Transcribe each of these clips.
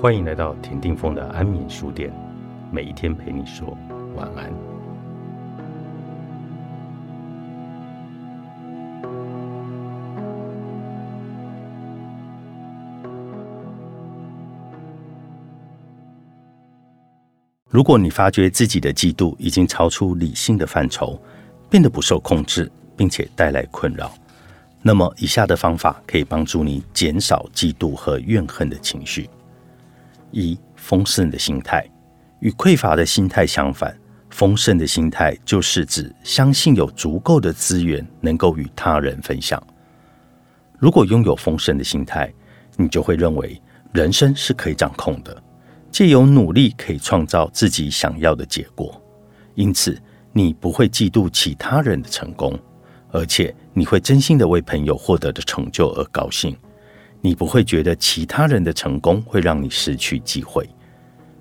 欢迎来到田定峰的安眠书店，每一天陪你说晚安。如果你发觉自己的嫉妒已经超出理性的范畴，变得不受控制，并且带来困扰，那么以下的方法可以帮助你减少嫉妒和怨恨的情绪。一丰盛的心态与匮乏的心态相反，丰盛的心态就是指相信有足够的资源能够与他人分享。如果拥有丰盛的心态，你就会认为人生是可以掌控的，借由努力可以创造自己想要的结果。因此，你不会嫉妒其他人的成功，而且你会真心的为朋友获得的成就而高兴。你不会觉得其他人的成功会让你失去机会，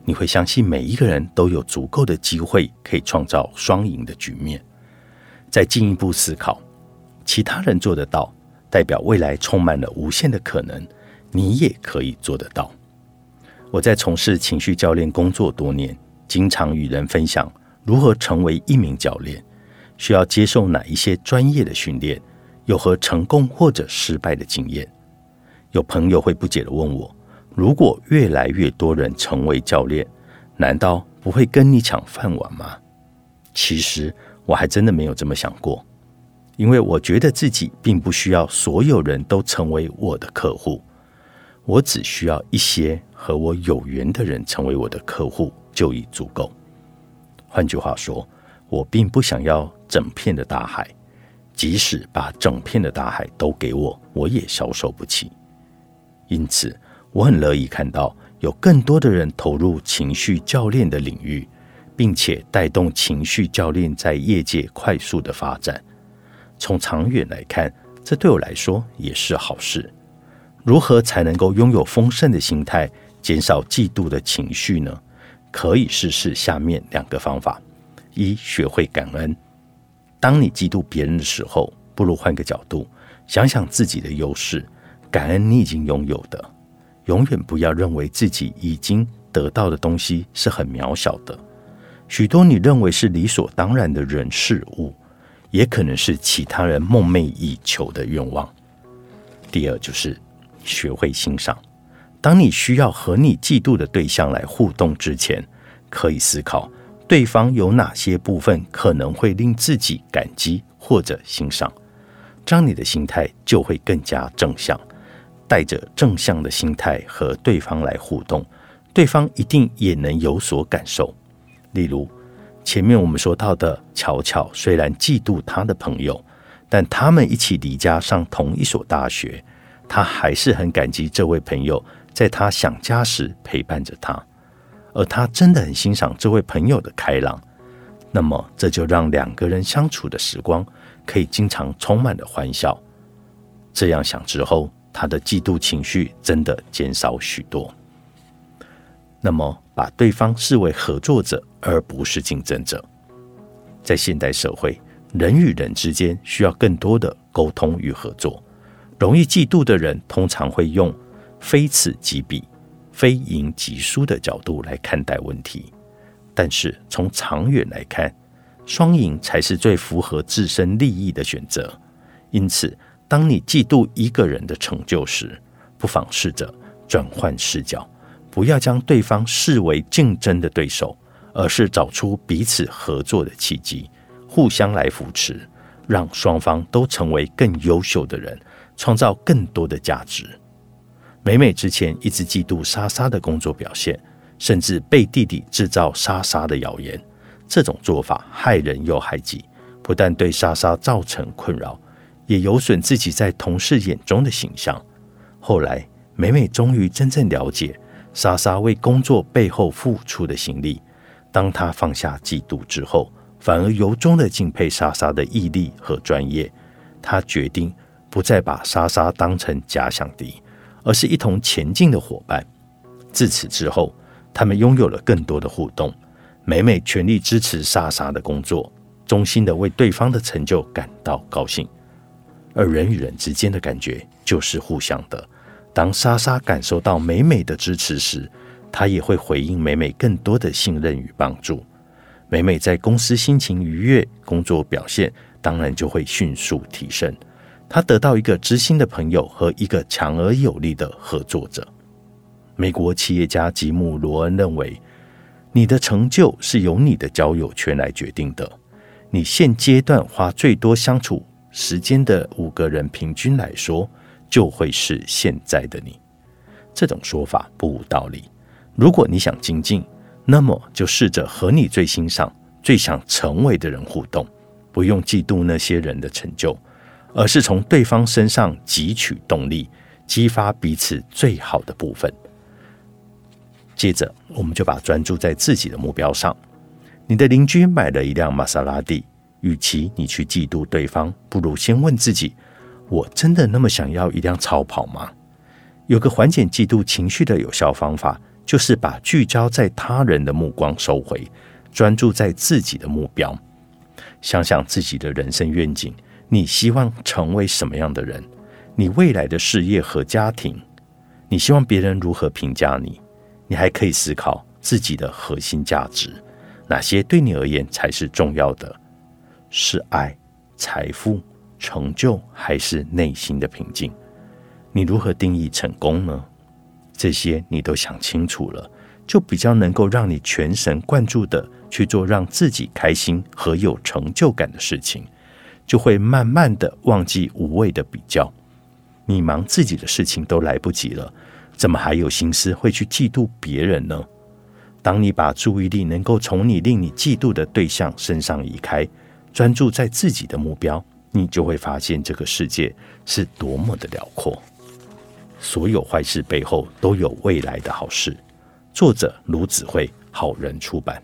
你会相信每一个人都有足够的机会可以创造双赢的局面。再进一步思考，其他人做得到，代表未来充满了无限的可能，你也可以做得到。我在从事情绪教练工作多年，经常与人分享如何成为一名教练，需要接受哪一些专业的训练，有何成功或者失败的经验。有朋友会不解的问我：“如果越来越多人成为教练，难道不会跟你抢饭碗吗？”其实我还真的没有这么想过，因为我觉得自己并不需要所有人都成为我的客户，我只需要一些和我有缘的人成为我的客户就已足够。换句话说，我并不想要整片的大海，即使把整片的大海都给我，我也消受不起。因此，我很乐意看到有更多的人投入情绪教练的领域，并且带动情绪教练在业界快速的发展。从长远来看，这对我来说也是好事。如何才能够拥有丰盛的心态，减少嫉妒的情绪呢？可以试试下面两个方法：一、学会感恩。当你嫉妒别人的时候，不如换个角度，想想自己的优势。感恩你已经拥有的，永远不要认为自己已经得到的东西是很渺小的。许多你认为是理所当然的人事物，也可能是其他人梦寐以求的愿望。第二就是学会欣赏。当你需要和你嫉妒的对象来互动之前，可以思考对方有哪些部分可能会令自己感激或者欣赏，这样你的心态就会更加正向。带着正向的心态和对方来互动，对方一定也能有所感受。例如，前面我们说到的巧巧，虽然嫉妒他的朋友，但他们一起离家上同一所大学，他还是很感激这位朋友在他想家时陪伴着他，而他真的很欣赏这位朋友的开朗。那么，这就让两个人相处的时光可以经常充满了欢笑。这样想之后。他的嫉妒情绪真的减少许多。那么，把对方视为合作者而不是竞争者，在现代社会，人与人之间需要更多的沟通与合作。容易嫉妒的人，通常会用非此即彼、非赢即输的角度来看待问题。但是，从长远来看，双赢才是最符合自身利益的选择。因此。当你嫉妒一个人的成就时，不妨试着转换视角，不要将对方视为竞争的对手，而是找出彼此合作的契机，互相来扶持，让双方都成为更优秀的人，创造更多的价值。美美之前一直嫉妒莎莎的工作表现，甚至被弟弟制造莎莎的谣言，这种做法害人又害己，不但对莎莎造成困扰。也有损自己在同事眼中的形象。后来，美美终于真正了解莎莎为工作背后付出的心力。当她放下嫉妒之后，反而由衷的敬佩莎莎的毅力和专业。她决定不再把莎莎当成假想敌，而是一同前进的伙伴。自此之后，他们拥有了更多的互动。美美全力支持莎莎的工作，衷心的为对方的成就感到高兴。而人与人之间的感觉就是互相的。当莎莎感受到美美的支持时，她也会回应美美更多的信任与帮助。美美在公司心情愉悦，工作表现当然就会迅速提升。她得到一个知心的朋友和一个强而有力的合作者。美国企业家吉姆·罗恩认为，你的成就是由你的交友圈来决定的。你现阶段花最多相处时间的五个人，平均来说，就会是现在的你。这种说法不无道理。如果你想精进，那么就试着和你最欣赏、最想成为的人互动，不用嫉妒那些人的成就，而是从对方身上汲取动力，激发彼此最好的部分。接着，我们就把专注在自己的目标上。你的邻居买了一辆玛莎拉蒂，与其你去嫉妒对方，不如先问自己：我真的那么想要一辆超跑吗？有个缓解嫉妒情绪的有效方法。就是把聚焦在他人的目光收回，专注在自己的目标。想想自己的人生愿景，你希望成为什么样的人？你未来的事业和家庭，你希望别人如何评价你？你还可以思考自己的核心价值，哪些对你而言才是重要的？是爱、财富、成就，还是内心的平静？你如何定义成功呢？这些你都想清楚了，就比较能够让你全神贯注的去做让自己开心和有成就感的事情，就会慢慢的忘记无谓的比较。你忙自己的事情都来不及了，怎么还有心思会去嫉妒别人呢？当你把注意力能够从你令你嫉妒的对象身上移开，专注在自己的目标，你就会发现这个世界是多么的辽阔。所有坏事背后都有未来的好事。作者：卢子慧，好人出版。